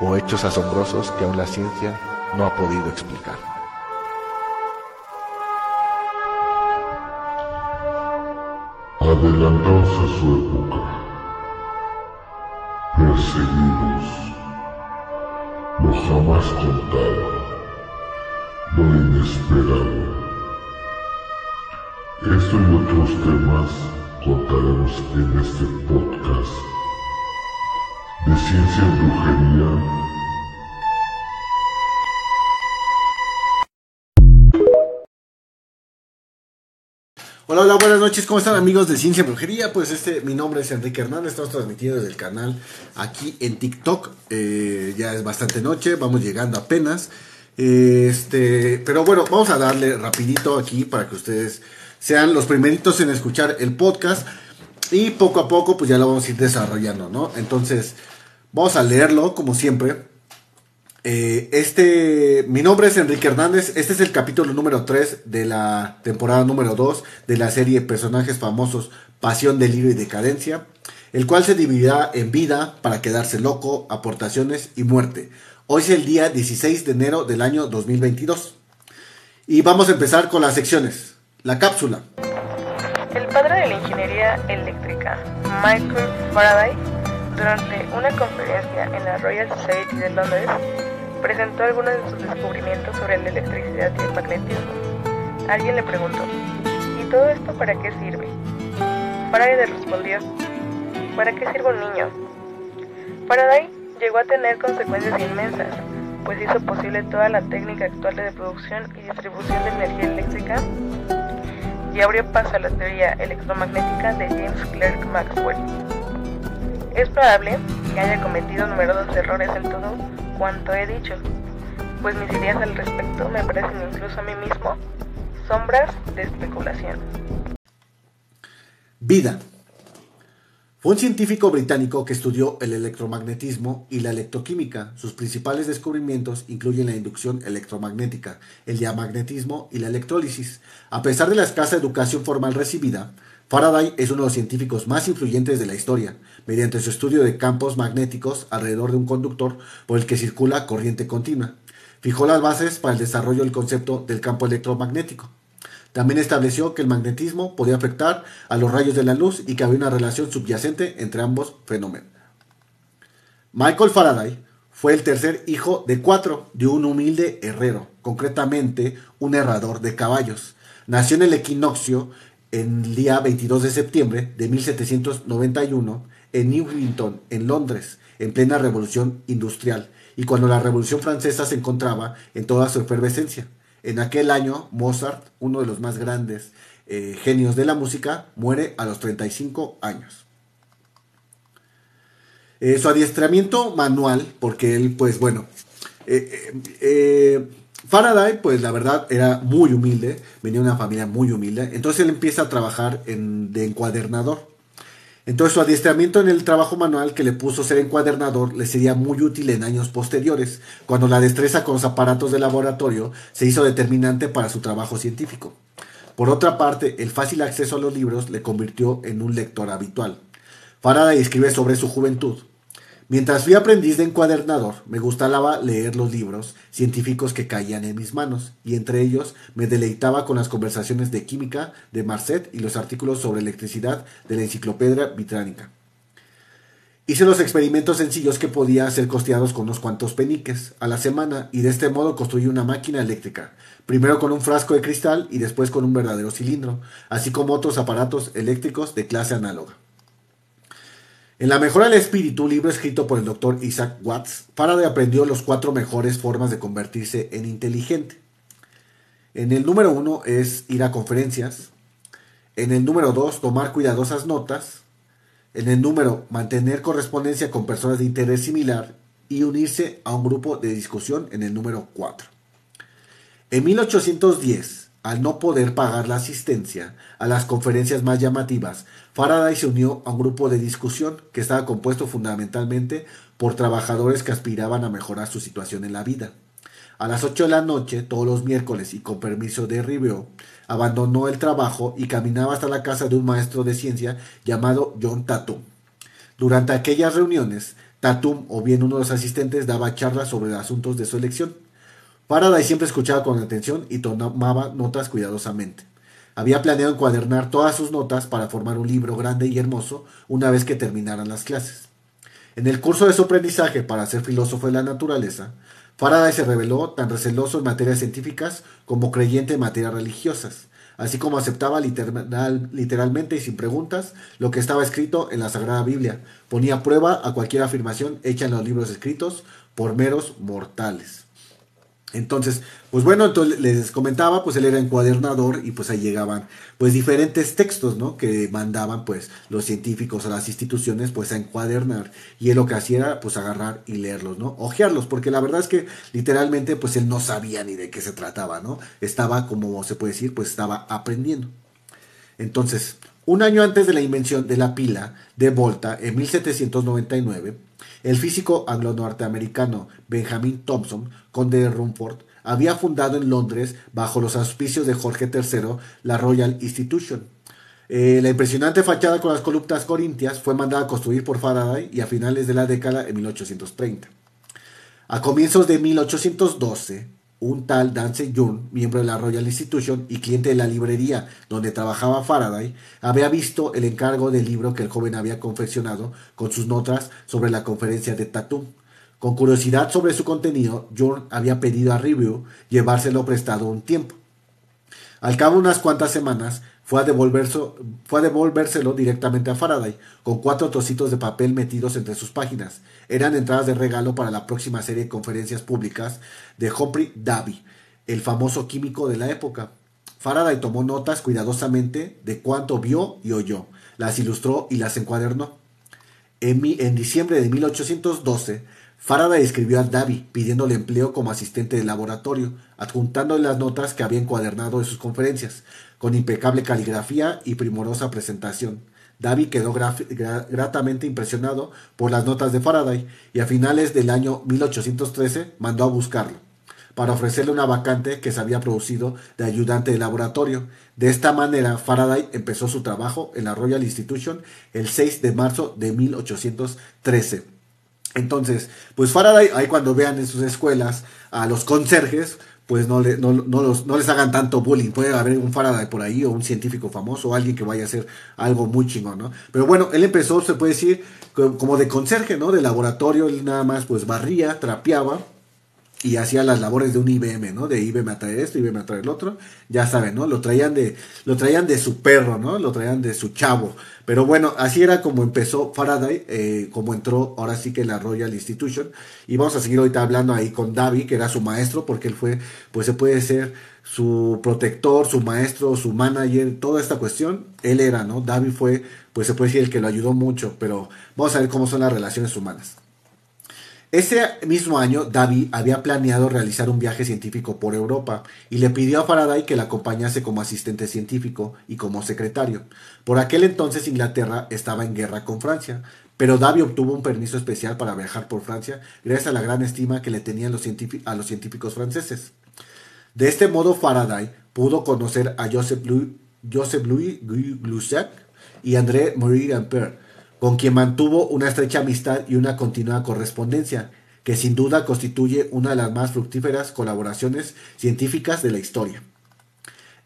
o hechos asombrosos que aún la ciencia no ha podido explicar. Adelantados a su época, perseguidos, lo jamás contado, lo inesperado. Esto y otros temas contaremos en este podcast de ciencia y brujería. Hola, hola, buenas noches, ¿cómo están amigos de Ciencia y Brujería? Pues este, mi nombre es Enrique Hernández, estamos transmitiendo desde el canal aquí en TikTok, Eh, ya es bastante noche, vamos llegando apenas, este, pero bueno, vamos a darle rapidito aquí para que ustedes sean los primeritos en escuchar el podcast y poco a poco pues ya lo vamos a ir desarrollando, ¿no? Entonces, vamos a leerlo como siempre. Eh, este, mi nombre es Enrique Hernández. Este es el capítulo número 3 de la temporada número 2 de la serie Personajes famosos, Pasión, Delirio y Decadencia, el cual se dividirá en vida para quedarse loco, aportaciones y muerte. Hoy es el día 16 de enero del año 2022. Y vamos a empezar con las secciones. La cápsula. Padre de la ingeniería eléctrica, Michael Faraday, durante una conferencia en la Royal Society de Londres, presentó algunos de sus descubrimientos sobre la electricidad y el magnetismo. Alguien le preguntó, ¿y todo esto para qué sirve? Faraday respondió, ¿para qué sirve un niño? Faraday llegó a tener consecuencias inmensas, pues hizo posible toda la técnica actual de producción y distribución de energía eléctrica y abrió paso a la teoría electromagnética de James Clerk Maxwell. Es probable que haya cometido numerosos errores en todo cuanto he dicho, pues mis ideas al respecto me parecen incluso a mí mismo sombras de especulación. Vida. Fue un científico británico que estudió el electromagnetismo y la electroquímica. Sus principales descubrimientos incluyen la inducción electromagnética, el diamagnetismo y la electrólisis. A pesar de la escasa educación formal recibida, Faraday es uno de los científicos más influyentes de la historia, mediante su estudio de campos magnéticos alrededor de un conductor por el que circula corriente continua. Fijó las bases para el desarrollo del concepto del campo electromagnético. También estableció que el magnetismo podía afectar a los rayos de la luz y que había una relación subyacente entre ambos fenómenos. Michael Faraday fue el tercer hijo de cuatro de un humilde herrero, concretamente un herrador de caballos. Nació en el equinoccio el día 22 de septiembre de 1791 en Newington, en Londres, en plena revolución industrial, y cuando la revolución francesa se encontraba en toda su efervescencia. En aquel año, Mozart, uno de los más grandes eh, genios de la música, muere a los 35 años. Eh, su adiestramiento manual, porque él, pues bueno, eh, Faraday, pues la verdad era muy humilde, venía de una familia muy humilde, entonces él empieza a trabajar en, de encuadernador. Entonces su adiestramiento en el trabajo manual que le puso ser encuadernador le sería muy útil en años posteriores, cuando la destreza con los aparatos de laboratorio se hizo determinante para su trabajo científico. Por otra parte, el fácil acceso a los libros le convirtió en un lector habitual. Faraday escribe sobre su juventud. Mientras fui aprendiz de encuadernador, me gustaba leer los libros científicos que caían en mis manos, y entre ellos me deleitaba con las conversaciones de química de Marcet y los artículos sobre electricidad de la Enciclopedia Británica. Hice los experimentos sencillos que podía ser costeados con unos cuantos peniques a la semana y de este modo construí una máquina eléctrica, primero con un frasco de cristal y después con un verdadero cilindro, así como otros aparatos eléctricos de clase análoga. En La mejora del espíritu, libro escrito por el doctor Isaac Watts, Faraday aprendió las cuatro mejores formas de convertirse en inteligente. En el número uno es ir a conferencias. En el número dos, tomar cuidadosas notas. En el número, mantener correspondencia con personas de interés similar. y unirse a un grupo de discusión en el número 4. En 1810, al no poder pagar la asistencia a las conferencias más llamativas, Faraday se unió a un grupo de discusión que estaba compuesto fundamentalmente por trabajadores que aspiraban a mejorar su situación en la vida. A las 8 de la noche, todos los miércoles y con permiso de Ribeau, abandonó el trabajo y caminaba hasta la casa de un maestro de ciencia llamado John Tatum. Durante aquellas reuniones, Tatum o bien uno de los asistentes daba charlas sobre asuntos de su elección. Faraday siempre escuchaba con atención y tomaba notas cuidadosamente. Había planeado encuadernar todas sus notas para formar un libro grande y hermoso una vez que terminaran las clases. En el curso de su aprendizaje para ser filósofo de la naturaleza, Faraday se reveló tan receloso en materias científicas como creyente en materias religiosas, así como aceptaba literal, literalmente y sin preguntas lo que estaba escrito en la Sagrada Biblia. Ponía prueba a cualquier afirmación hecha en los libros escritos por meros mortales. Entonces, pues bueno, entonces les comentaba, pues él era encuadernador y pues ahí llegaban pues diferentes textos, ¿no? Que mandaban pues los científicos a las instituciones pues a encuadernar y él lo que hacía era pues agarrar y leerlos, ¿no? Ojearlos, porque la verdad es que literalmente pues él no sabía ni de qué se trataba, ¿no? Estaba, como se puede decir, pues estaba aprendiendo. Entonces, un año antes de la invención de la pila de Volta, en 1799, el físico anglo-norteamericano Benjamin Thompson, conde de Rumford, había fundado en Londres, bajo los auspicios de Jorge III, la Royal Institution. Eh, la impresionante fachada con las columnas corintias fue mandada a construir por Faraday y a finales de la década de 1830. A comienzos de 1812, un tal Dance Young, miembro de la Royal Institution y cliente de la librería donde trabajaba Faraday, había visto el encargo del libro que el joven había confeccionado con sus notas sobre la conferencia de Tatum. Con curiosidad sobre su contenido, Young había pedido a Review llevárselo prestado un tiempo. Al cabo de unas cuantas semanas, fue a, fue a devolvérselo directamente a Faraday, con cuatro trocitos de papel metidos entre sus páginas. Eran entradas de regalo para la próxima serie de conferencias públicas de Humphrey Davy, el famoso químico de la época. Faraday tomó notas cuidadosamente de cuánto vio y oyó, las ilustró y las encuadernó. En, en diciembre de 1812, Faraday escribió a Davy pidiéndole empleo como asistente de laboratorio, adjuntándole las notas que había encuadernado de sus conferencias, con impecable caligrafía y primorosa presentación. Davy quedó gratamente impresionado por las notas de Faraday y a finales del año 1813 mandó a buscarlo para ofrecerle una vacante que se había producido de ayudante de laboratorio. De esta manera, Faraday empezó su trabajo en la Royal Institution el 6 de marzo de 1813. Entonces, pues Faraday, ahí cuando vean en sus escuelas a los conserjes, pues no, le, no, los, no les hagan tanto bullying. Puede haber un Faraday por ahí o un científico famoso o alguien que vaya a hacer algo muy chingón, ¿no? Pero bueno, él empezó, se puede decir, como de conserje, ¿no? De laboratorio, él nada más pues barría, trapeaba y hacía las labores de un IBM, ¿no? De IBM a traer esto, IBM a traer el otro, ya saben, ¿no? Lo traían de, lo traían de su perro, ¿no? Lo traían de su chavo. Pero bueno, así era como empezó Faraday, eh, como entró ahora sí que la Royal Institution. Y vamos a seguir ahorita hablando ahí con David, que era su maestro, porque él fue, pues se puede ser su protector, su maestro, su manager, toda esta cuestión, él era, ¿no? David fue, pues se puede decir el que lo ayudó mucho, pero vamos a ver cómo son las relaciones humanas. Ese mismo año, David había planeado realizar un viaje científico por Europa y le pidió a Faraday que la acompañase como asistente científico y como secretario. Por aquel entonces Inglaterra estaba en guerra con Francia, pero David obtuvo un permiso especial para viajar por Francia gracias a la gran estima que le tenían a los científicos franceses. De este modo Faraday pudo conocer a Joseph Louis, Joseph Louis Glussac y André Marie Ampère, con quien mantuvo una estrecha amistad y una continua correspondencia, que sin duda constituye una de las más fructíferas colaboraciones científicas de la historia.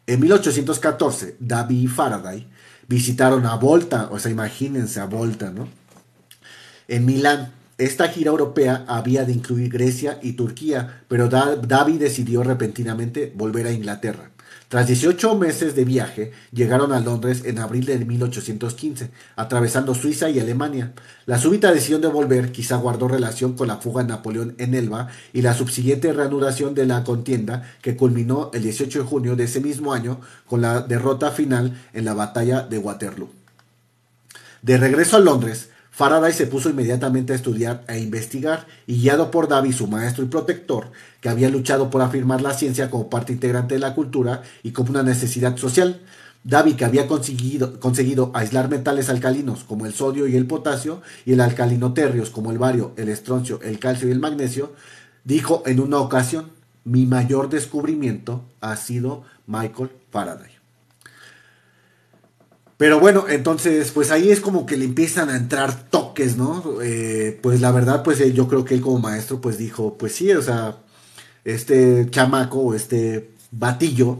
En 1814, Davy y Faraday visitaron a Volta, o sea, imagínense a Volta, ¿no? En Milán. Esta gira europea había de incluir Grecia y Turquía, pero Davy decidió repentinamente volver a Inglaterra. Tras 18 meses de viaje, llegaron a Londres en abril de 1815, atravesando Suiza y Alemania. La súbita decisión de volver quizá guardó relación con la fuga de Napoleón en Elba y la subsiguiente reanudación de la contienda que culminó el 18 de junio de ese mismo año con la derrota final en la batalla de Waterloo. De regreso a Londres, Faraday se puso inmediatamente a estudiar e investigar y guiado por Davy, su maestro y protector, que había luchado por afirmar la ciencia como parte integrante de la cultura y como una necesidad social, Davy, que había conseguido, conseguido, aislar metales alcalinos como el sodio y el potasio y el alcalino terrios como el bario, el estroncio, el calcio y el magnesio, dijo en una ocasión, mi mayor descubrimiento ha sido Michael Faraday. Pero bueno, entonces, pues ahí es como que le empiezan a entrar toques, ¿no? Eh, pues la verdad, pues eh, yo creo que él como maestro, pues dijo, pues sí, o sea, este chamaco o este batillo,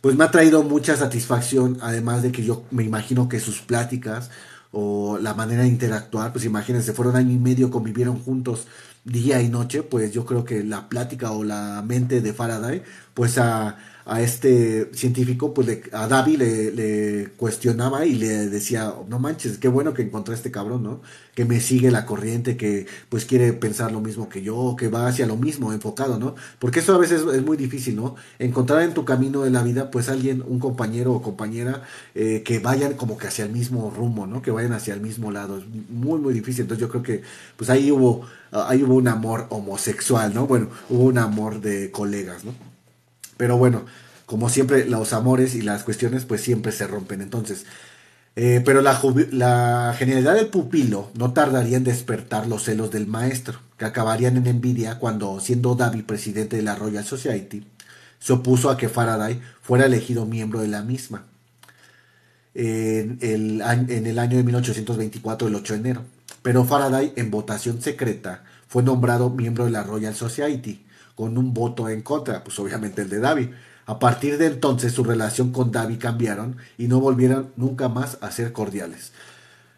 pues me ha traído mucha satisfacción, además de que yo me imagino que sus pláticas o la manera de interactuar, pues imagínense, fueron año y medio, convivieron juntos día y noche, pues yo creo que la plática o la mente de Faraday, pues a a este científico, pues a Davi le, cuestionaba y le decía, no manches, qué bueno que encontré a este cabrón, ¿no? Que me sigue la corriente, que pues quiere pensar lo mismo que yo, que va hacia lo mismo, enfocado, ¿no? Porque eso a veces es muy difícil, ¿no? Encontrar en tu camino de la vida, pues alguien, un compañero o compañera, eh, que vayan como que hacia el mismo rumbo, ¿no? Que vayan hacia el mismo lado. Es muy, muy difícil. Entonces yo creo que, pues ahí hubo, ahí hubo un amor homosexual, ¿no? Bueno, hubo un amor de colegas, ¿no? Pero bueno, como siempre, los amores y las cuestiones pues siempre se rompen. Entonces, eh, pero la, genialidad del pupilo no tardaría en despertar los celos del maestro, que acabarían en envidia cuando, siendo Davy presidente de la Royal Society, se opuso a que Faraday fuera elegido miembro de la misma. En el, en el año de 1824, el 8 de enero. Pero Faraday, en votación secreta, fue nombrado miembro de la Royal Society, con un voto en contra, pues obviamente el de Davy. A partir de entonces su relación con Davy cambiaron y no volvieron nunca más a ser cordiales.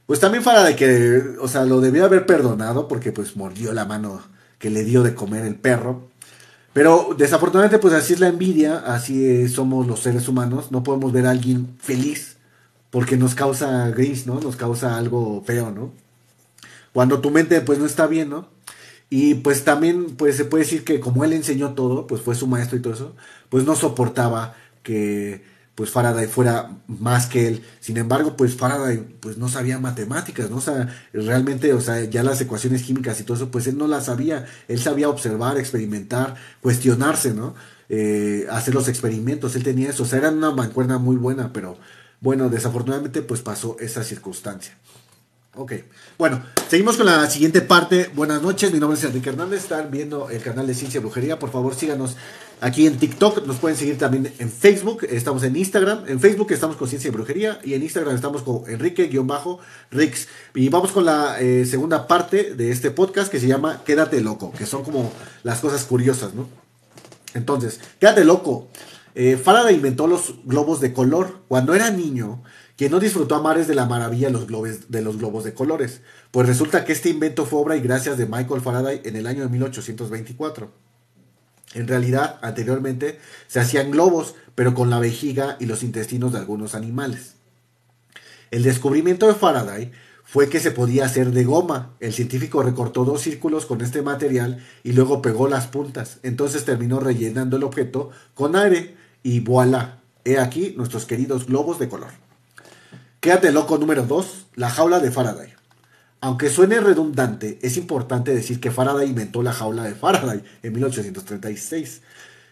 Pues también de que, o sea, lo debía haber perdonado porque pues mordió la mano que le dio de comer el perro. Pero desafortunadamente pues así es la envidia, así somos los seres humanos, no podemos ver a alguien feliz porque nos causa gris, ¿no? Nos causa algo feo, ¿no? Cuando tu mente pues no está bien, ¿no? Y pues también pues se puede decir que como él enseñó todo, pues fue su maestro y todo eso, pues no soportaba que pues Faraday fuera más que él. Sin embargo, pues Faraday pues no sabía matemáticas, ¿no? Realmente, o sea, ya las ecuaciones químicas y todo eso, pues él no las sabía. Él sabía observar, experimentar, cuestionarse, ¿no? Eh, hacer los experimentos, él tenía eso. O sea, era una mancuerna muy buena, pero bueno, desafortunadamente pues pasó esa circunstancia. Ok. Bueno, seguimos con la siguiente parte. Buenas noches, mi nombre es Enrique Hernández. Están viendo el canal de Ciencia y Brujería. Por favor, síganos aquí en TikTok. Nos pueden seguir también en Facebook. Estamos en Instagram. En Facebook estamos con Ciencia y Brujería. Y en Instagram estamos con Enrique-Rix. Y vamos con la eh, segunda parte de este podcast que se llama Quédate Loco. Que son como las cosas curiosas, ¿no? Entonces, quédate loco. Eh, Faraday inventó los globos de color. Cuando era niño quien no disfrutó a mares de la maravilla los, globos, de los globos de colores, pues resulta que este invento fue obra y gracias de Michael Faraday en el año de 1824. En realidad, anteriormente se hacían globos, pero con la vejiga y los intestinos de algunos animales. El descubrimiento de Faraday fue que se podía hacer de goma. El científico recortó dos círculos con este material y luego pegó las puntas. Entonces terminó rellenando el objeto con aire y voilà. He aquí nuestros queridos globos de color. Quédate loco número 2, la jaula de Faraday. Aunque suene redundante, es importante decir que Faraday inventó la jaula de Faraday en 1836.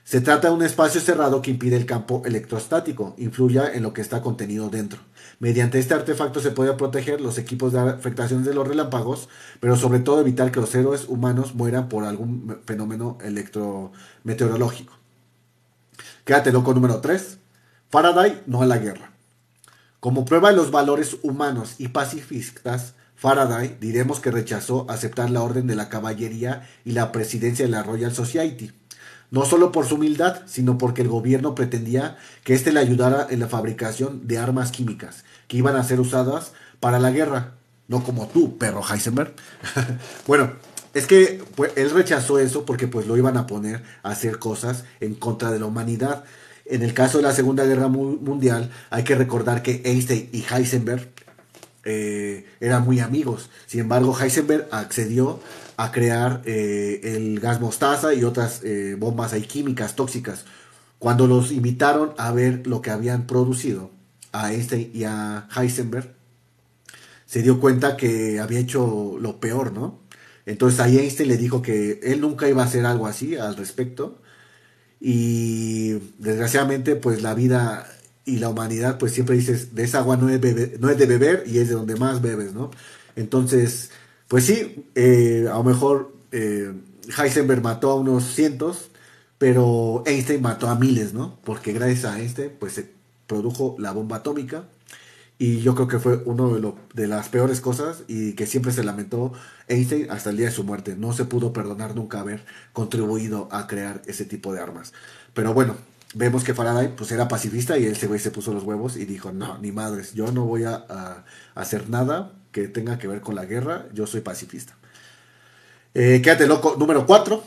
Se trata de un espacio cerrado que impide el campo electrostático, influya en lo que está contenido dentro. Mediante este artefacto se puede proteger los equipos de afectaciones de los relámpagos, pero sobre todo evitar que los héroes humanos mueran por algún fenómeno electrometeorológico. Quédate loco número 3. Faraday no a la guerra. Como prueba de los valores humanos y pacifistas, Faraday diremos que rechazó aceptar la orden de la caballería y la presidencia de la Royal Society, no solo por su humildad, sino porque el gobierno pretendía que éste le ayudara en la fabricación de armas químicas que iban a ser usadas para la guerra, no como tú, perro Heisenberg. bueno, es que pues, él rechazó eso porque pues lo iban a poner a hacer cosas en contra de la humanidad. En el caso de la Segunda Guerra Mundial, hay que recordar que Einstein y Heisenberg eh, eran muy amigos. Sin embargo, Heisenberg accedió a crear eh, el gas mostaza y otras eh, bombas químicas tóxicas. Cuando los invitaron a ver lo que habían producido a Einstein y a Heisenberg, se dio cuenta que había hecho lo peor, ¿no? Entonces ahí Einstein le dijo que él nunca iba a hacer algo así al respecto. Y desgraciadamente, pues la vida y la humanidad, pues siempre dices, de esa agua no es, no es de beber y es de donde más bebes, ¿no? Entonces, pues sí, eh, a lo mejor eh, Heisenberg mató a unos cientos, pero Einstein mató a miles, ¿no? Porque gracias a Einstein, pues se produjo la bomba atómica y yo creo que fue uno de, de, las peores cosas y que siempre se lamentó Einstein hasta el día de su muerte. No se pudo perdonar nunca haber contribuido a crear ese tipo de armas. Pero bueno, vemos que Faraday pues era pacifista y él se, se puso los huevos y dijo, no, ni madres, yo no voy a, hacer nada que tenga que ver con la guerra, yo soy pacifista. Eh, quédate loco, número 4.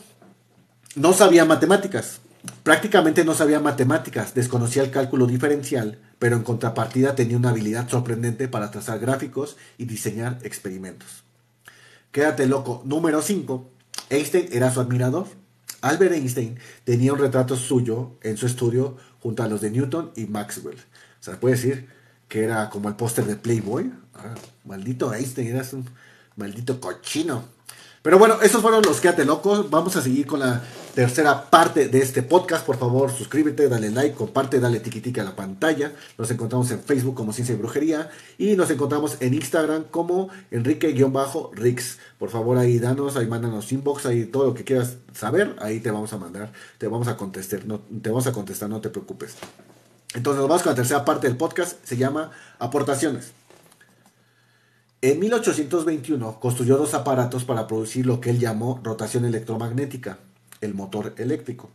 No sabía matemáticas. Prácticamente no sabía matemáticas, desconocía el cálculo diferencial, pero en contrapartida tenía una habilidad sorprendente para trazar gráficos y diseñar experimentos. Quédate loco. Número 5. Einstein era su admirador. Albert Einstein tenía un retrato suyo en su estudio junto a los de Newton y Maxwell. O sea, puede decir que era como el póster de Playboy. Ah, maldito Einstein, eras un maldito cochino. Pero bueno, esos fueron los Quédate Locos. Vamos a seguir con la tercera parte de este podcast. Por favor, suscríbete, dale like, comparte, dale tiki a la pantalla. Nos encontramos en Facebook como Ciencia y Brujería. Y nos encontramos en Instagram como Enrique-Rix. Por favor, ahí danos, ahí mándanos inbox, ahí todo lo que quieras saber. Ahí te vamos a mandar, te vamos a contestar, no, te vamos a contestar, no te preocupes. Entonces, nos vamos con la tercera parte del podcast. Se llama Aportaciones. En 1821 construyó dos aparatos para producir lo que él llamó rotación electromagnética, el motor eléctrico.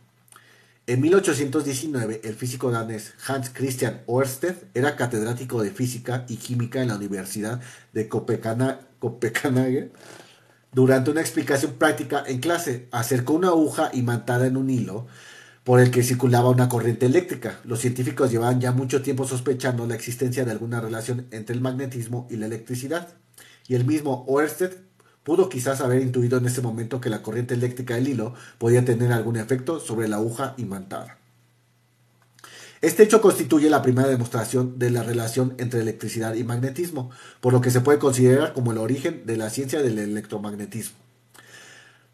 En 1819, el físico danés Hans Christian Ørsted era catedrático de física y química en la Universidad de Copenhague. Durante una explicación práctica en clase, acercó una aguja imantada en un hilo por el que circulaba una corriente eléctrica. Los científicos llevaban ya mucho tiempo sospechando la existencia de alguna relación entre el magnetismo y la electricidad. Y el mismo Oersted pudo quizás haber intuido en ese momento que la corriente eléctrica del hilo podía tener algún efecto sobre la aguja imantada. Este hecho constituye la primera demostración de la relación entre electricidad y magnetismo, por lo que se puede considerar como el origen de la ciencia del electromagnetismo.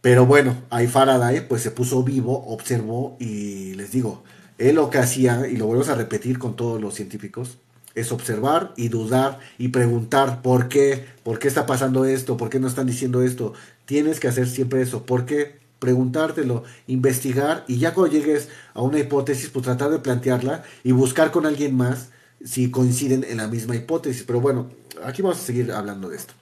Pero bueno, ahí Faraday pues se puso vivo, observó y les digo, él lo que hacía, y lo volvemos a repetir con todos los científicos, es observar y dudar y preguntar por qué, por qué está pasando esto, por qué no están diciendo esto. Tienes que hacer siempre eso, por qué preguntártelo, investigar y ya cuando llegues a una hipótesis, pues tratar de plantearla y buscar con alguien más si coinciden en la misma hipótesis. Pero bueno, aquí vamos a seguir hablando de esto.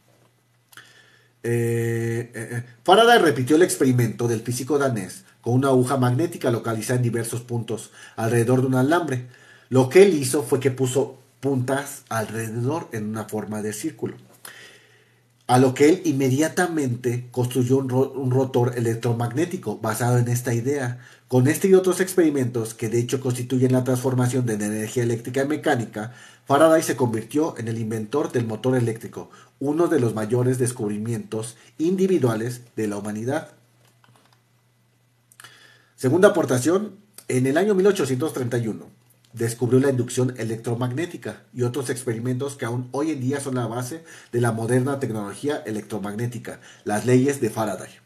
Eh, eh, eh, Faraday repitió el experimento del físico danés con una aguja magnética localizada en diversos puntos alrededor de un alambre. Lo que él hizo fue que puso puntas alrededor en una forma de círculo. A lo que él inmediatamente construyó un, rotor electromagnético basado en esta idea. Con este y otros experimentos, que de hecho constituyen la transformación de energía eléctrica y mecánica, Faraday se convirtió en el inventor del motor eléctrico, uno de los mayores descubrimientos individuales de la humanidad. Segunda aportación, en el año 1831 descubrió la inducción electromagnética y otros experimentos que aún hoy en día son la base de la moderna tecnología electromagnética, las leyes de Faraday.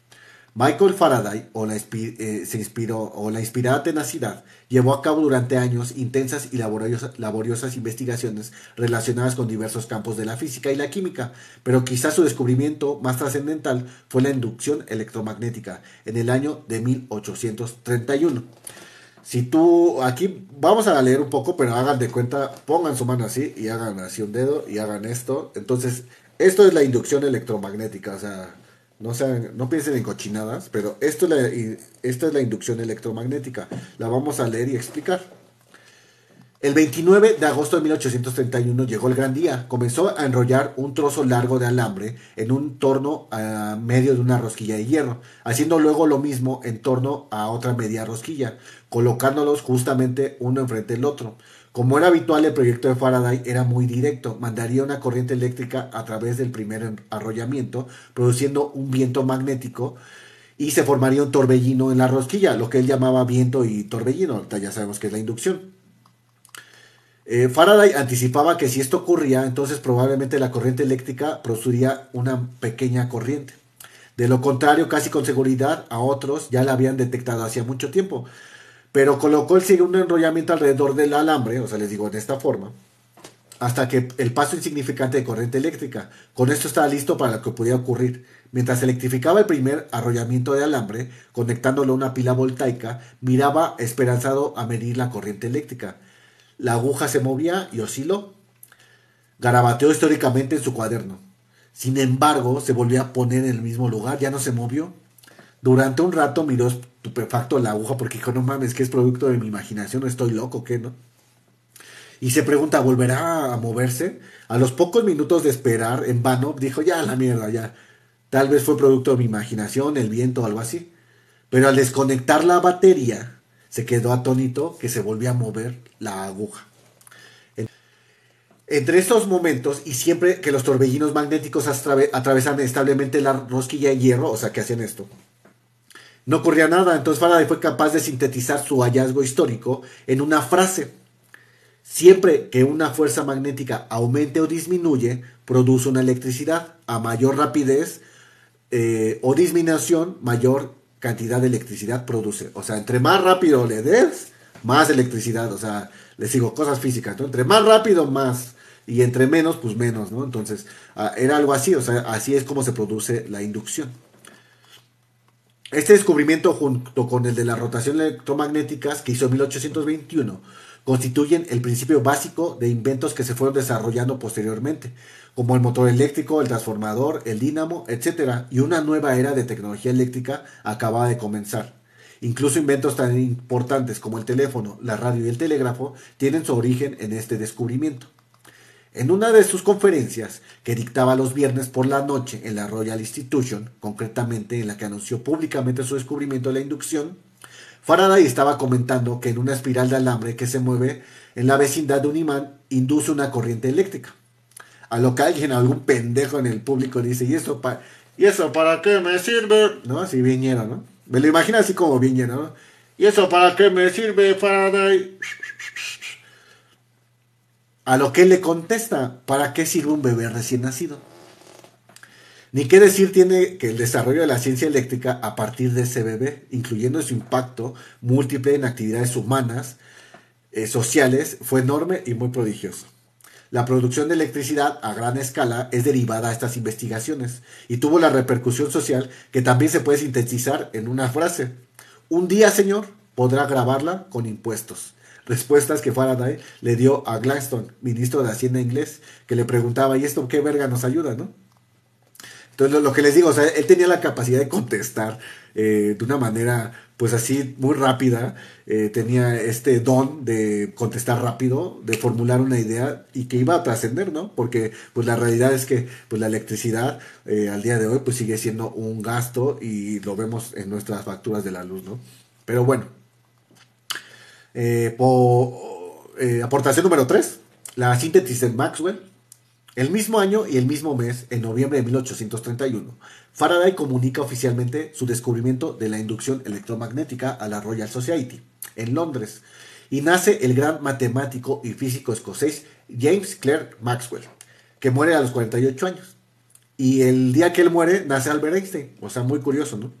Michael Faraday, o la, eh, se inspiró, o la inspirada tenacidad, llevó a cabo durante años intensas y laboriosas, laboriosas investigaciones relacionadas con diversos campos de la física y la química, pero quizás su descubrimiento más trascendental fue la inducción electromagnética en el año de 1831. Si tú, aquí vamos a leer un poco, pero hagan de cuenta, pongan su mano así y hagan así un dedo y hagan esto. Entonces, esto es la inducción electromagnética, o sea, no, sean, no piensen en cochinadas, pero esto es, la, esta es la inducción electromagnética. La vamos a leer y explicar. El 29 de agosto de 1831 llegó el gran día. Comenzó a enrollar un trozo largo de alambre en un torno a medio de una rosquilla de hierro, haciendo luego lo mismo en torno a otra media rosquilla, colocándolos justamente uno enfrente del otro. Como era habitual, el proyecto de Faraday era muy directo. Mandaría una corriente eléctrica a través del primer arrollamiento, produciendo un viento magnético y se formaría un torbellino en la rosquilla, lo que él llamaba viento y torbellino. Ya sabemos que es la inducción. Eh, Faraday anticipaba que si esto ocurría, entonces probablemente la corriente eléctrica produciría una pequeña corriente. De lo contrario, casi con seguridad, a otros ya la habían detectado hacía mucho tiempo. Pero colocó el segundo enrollamiento alrededor del alambre, o sea, les digo en esta forma, hasta que el paso insignificante de corriente eléctrica. Con esto estaba listo para lo que podía ocurrir. Mientras electrificaba el primer arrollamiento de alambre, conectándolo a una pila voltaica, miraba esperanzado a medir la corriente eléctrica. La aguja se movía y osciló. Garabateó históricamente en su cuaderno. Sin embargo, se volvió a poner en el mismo lugar, ya no se movió. Durante un rato miró estupefacto la aguja porque dijo, no mames, que es producto de mi imaginación, estoy loco, ¿qué no? Y se pregunta, ¿volverá a moverse? A los pocos minutos de esperar, en vano, dijo, ya la mierda, ya. Tal vez fue producto de mi imaginación, el viento o algo así. Pero al desconectar la batería, se quedó atónito que se volvía a mover la aguja. Entre estos momentos, y siempre que los torbellinos magnéticos atravesan establemente la rosquilla de hierro, o sea que hacían esto, no ocurría nada. Entonces Faraday fue capaz de sintetizar su hallazgo histórico en una frase. Siempre que una fuerza magnética aumente o disminuye, produce una electricidad. A mayor rapidez eh, o disminución, mayor cantidad de electricidad produce. O sea, entre más rápido le des, más electricidad. O sea, les digo cosas físicas, ¿no? Entre más rápido, más y entre menos, pues menos, ¿no? Entonces, ah, era algo así, o sea, así es como se produce la inducción. Este descubrimiento, junto con el de las rotaciones electromagnéticas que hizo en 1821, constituyen el principio básico de inventos que se fueron desarrollando posteriormente, como el motor eléctrico, el transformador, el dínamo, etc. Y una nueva era de tecnología eléctrica acababa de comenzar. Incluso inventos tan importantes como el teléfono, la radio y el telégrafo tienen su origen en este descubrimiento. En una de sus conferencias, que dictaba los viernes por la noche en la Royal Institution, concretamente en la que anunció públicamente su descubrimiento de la inducción, Faraday estaba comentando que en una espiral de alambre que se mueve en la vecindad de un imán induce una corriente eléctrica. A lo que alguien, algún pendejo en el público dice, ¿y eso, para ¿y eso para qué me sirve? ¿No? Así viñero, ¿no? Me lo imagino así como viñero, ¿no? ¿Y eso para qué me sirve, Faraday? A lo que le contesta, ¿para qué sirve un bebé recién nacido? Ni qué decir tiene que el desarrollo de la ciencia eléctrica a partir de ese bebé, incluyendo su impacto múltiple en actividades humanas, eh, sociales, fue enorme y muy prodigioso. La producción de electricidad a gran escala es derivada de estas investigaciones y tuvo la repercusión social que también se puede sintetizar en una frase. Un día, señor, podrá grabarla con impuestos respuestas que Faraday le dio a Gladstone, ministro de Hacienda inglés, que le preguntaba, ¿y esto qué verga nos ayuda, no? Entonces, lo, que les digo, o sea, él tenía la capacidad de contestar eh, de una manera, pues así, muy rápida. Eh, tenía este don de contestar rápido, de formular una idea y que iba a trascender, ¿no? Porque, pues la realidad es que, pues la electricidad eh, al día de hoy, pues sigue siendo un gasto y lo vemos en nuestras facturas de la luz, ¿no? Pero bueno, eh, aportación número 3, la síntesis de Maxwell. El mismo año y el mismo mes, en noviembre de 1831, Faraday comunica oficialmente su descubrimiento de la inducción electromagnética a la Royal Society, en Londres, y nace el gran matemático y físico escocés James Clerk Maxwell, que muere a los 48 años. Y el día que él muere, nace Albert Einstein. O sea, muy curioso, ¿no?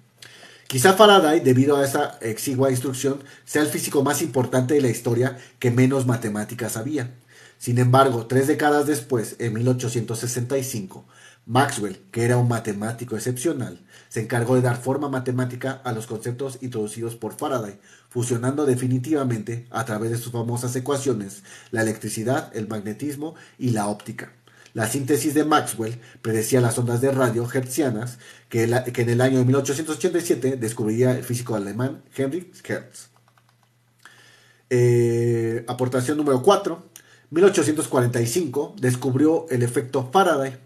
Quizá Faraday, debido a esa exigua instrucción, sea el físico más importante de la historia que menos matemáticas sabía. Sin embargo, tres décadas después, en 1865, Maxwell, que era un matemático excepcional, se encargó de dar forma matemática a los conceptos introducidos por Faraday, fusionando definitivamente, a través de sus famosas ecuaciones, la electricidad, el magnetismo y la óptica. La síntesis de Maxwell predecía las ondas de radio hertzianas que, en el año de 1887 descubriría el físico alemán Heinrich Hertz. Eh, aportación número 4. 1845 descubrió el efecto Faraday,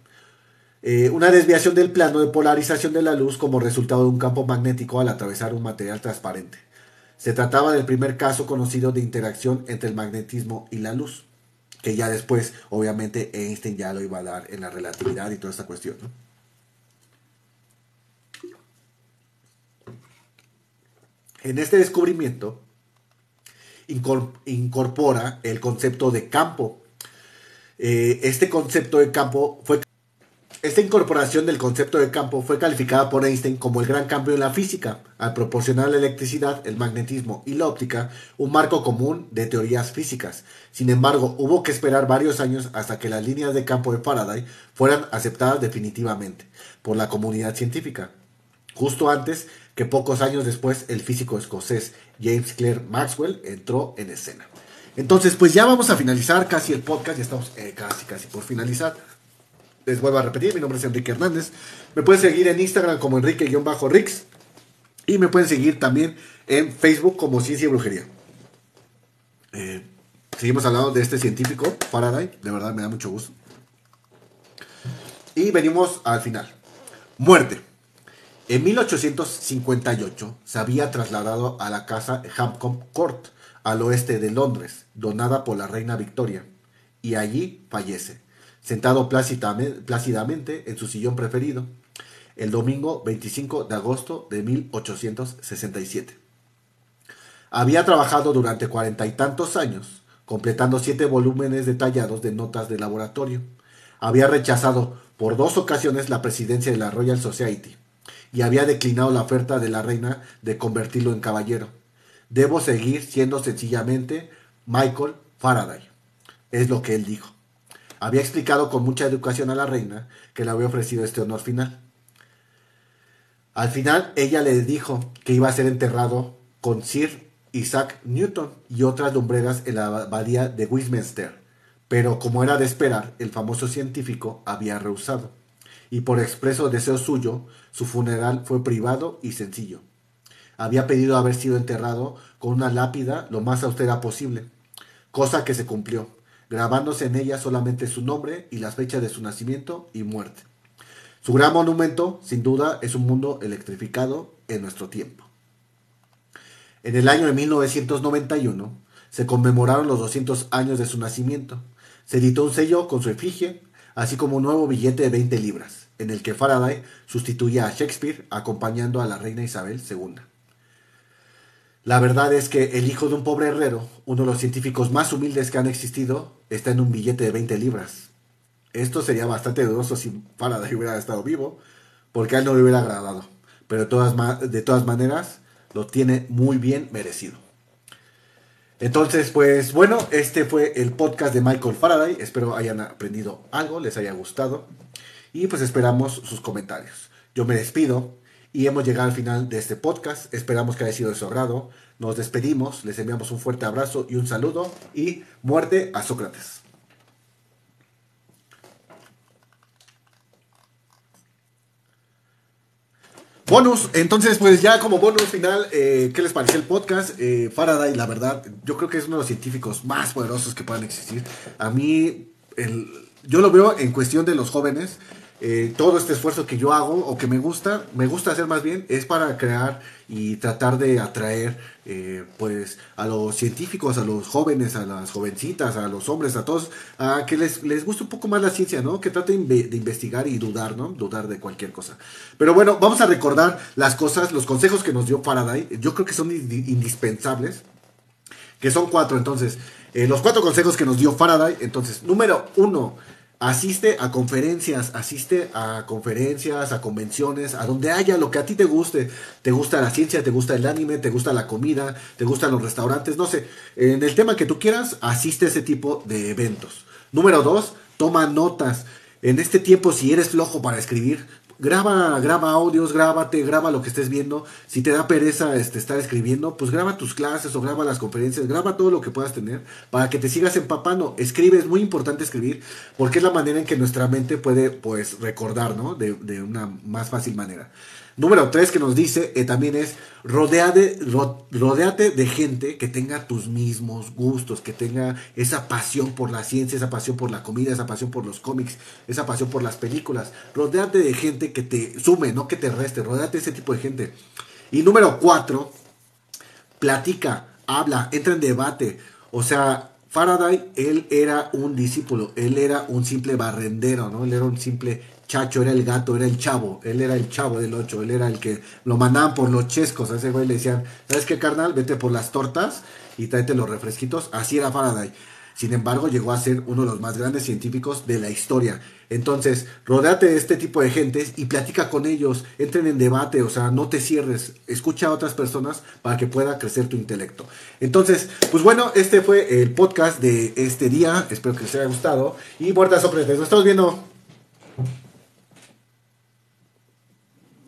eh, una desviación del plano de polarización de la luz como resultado de un campo magnético al atravesar un material transparente. Se trataba del primer caso conocido de interacción entre el magnetismo y la luz que ya después, obviamente, Einstein ya lo iba a dar en la relatividad y toda esta cuestión. En este descubrimiento, incorpora el concepto de campo. Eh, este concepto de campo fue esta incorporación del concepto de campo fue calificada por Einstein como el gran cambio en la física, al proporcionar la electricidad, el magnetismo y la óptica un marco común de teorías físicas. Sin embargo, hubo que esperar varios años hasta que las líneas de campo de Faraday fueran aceptadas definitivamente por la comunidad científica. Justo antes que pocos años después el físico escocés James Clerk Maxwell entró en escena. Entonces, pues ya vamos a finalizar casi el podcast, ya estamos eh, casi, casi por finalizar. Les vuelvo a repetir, mi nombre es Enrique Hernández. Me pueden seguir en Instagram como Enrique-Rix. Y me pueden seguir también en Facebook como Ciencia y Brujería. Eh, seguimos hablando de este científico, Faraday. De verdad me da mucho gusto. Y venimos al final. Muerte. En 1858 se había trasladado a la casa Hampton Court, al oeste de Londres, donada por la reina Victoria, y allí fallece sentado plácidamente en su sillón preferido, el domingo 25 de agosto de 1867. Había trabajado durante cuarenta y tantos años, completando siete volúmenes detallados de notas de laboratorio. Había rechazado por dos ocasiones la presidencia de la Royal Society y había declinado la oferta de la reina de convertirlo en caballero. Debo seguir siendo sencillamente Michael Faraday. Es lo que él dijo había explicado con mucha educación a la reina que le había ofrecido este honor final. Al final ella le dijo que iba a ser enterrado con Sir Isaac Newton y otras lumbreras en la abadía de Westminster, pero como era de esperar, el famoso científico había rehusado, y por expreso deseo suyo, su funeral fue privado y sencillo. Había pedido haber sido enterrado con una lápida lo más austera posible, cosa que se cumplió grabándose en ella solamente su nombre y las fechas de su nacimiento y muerte. Su gran monumento, sin duda, es un mundo electrificado en nuestro tiempo. En el año de 1991 se conmemoraron los 200 años de su nacimiento. Se editó un sello con su efigie, así como un nuevo billete de 20 libras, en el que Faraday sustituía a Shakespeare acompañando a la reina Isabel II. La verdad es que el hijo de un pobre herrero, uno de los científicos más humildes que han existido, está en un billete de 20 libras. Esto sería bastante dudoso si Faraday hubiera estado vivo, porque a él no le hubiera agradado. Pero de todas, de todas maneras, lo tiene muy bien merecido. Entonces, pues bueno, este fue el podcast de Michael Faraday. Espero hayan aprendido algo, les haya gustado. Y pues esperamos sus comentarios. Yo me despido y hemos llegado al final de este podcast. Esperamos que haya sido de su agrado. Nos despedimos, les enviamos un fuerte abrazo y un saludo y muerte a Sócrates. Bonus, entonces pues ya como bonus final, eh, ¿qué les pareció el podcast? Eh, Faraday, la verdad, yo creo que es uno de los científicos más poderosos que puedan existir. A mí, el, yo lo veo en cuestión de los jóvenes. Eh, todo este esfuerzo que yo hago o que me gusta, me gusta hacer más bien, es para crear y tratar de atraer eh, pues a los científicos, a los jóvenes, a las jovencitas, a los hombres, a todos, a que les, les guste un poco más la ciencia, ¿no? Que traten de investigar y dudar, ¿no? Dudar de cualquier cosa. Pero bueno, vamos a recordar las cosas, los consejos que nos dio Faraday, yo creo que son indispensables, que son cuatro, entonces, eh, los cuatro consejos que nos dio Faraday, entonces, número uno, asiste a conferencias, asiste a conferencias, a convenciones, a donde haya lo que a ti te guste. Te gusta la ciencia, te gusta el anime, te gusta la comida, te gustan los restaurantes, no sé. En el tema que tú quieras, asiste a ese tipo de eventos. Número dos, toma notas. En este tiempo, si eres flojo para escribir, graba, graba audios, grábate, graba lo que estés viendo. Si te da pereza este, estar escribiendo, pues graba tus clases o graba las conferencias, graba todo lo que puedas tener para que te sigas empapando. Escribe, es muy importante escribir porque es la manera en que nuestra mente puede pues recordar, ¿no? De, de una más fácil manera. Número tres que nos dice eh, también es rodeate, rodeate de gente que tenga tus mismos gustos, que tenga esa pasión por la ciencia, esa pasión por la comida, esa pasión por los cómics, esa pasión por las películas. Rodeate de gente que te sume, no que te reste. Rodeate de ese tipo de gente. Y número cuatro, platica, habla, entra en debate. O sea, Faraday, él era un discípulo, él era un simple barrendero, ¿no? Él era un simple Chacho era el gato, era el chavo, él era el chavo del 8, él era el que lo mandaban por los chescos, a ese güey le decían, ¿sabes qué carnal? Vete por las tortas y tráete los refresquitos, así era Faraday. Sin embargo, llegó a ser uno de los más grandes científicos de la historia. Entonces, rodéate de este tipo de gentes y platica con ellos, entren en debate, o sea, no te cierres, escucha a otras personas para que pueda crecer tu intelecto. Entonces, pues bueno, este fue el podcast de este día, espero que les haya gustado y muertas sorpresas, nos estamos viendo.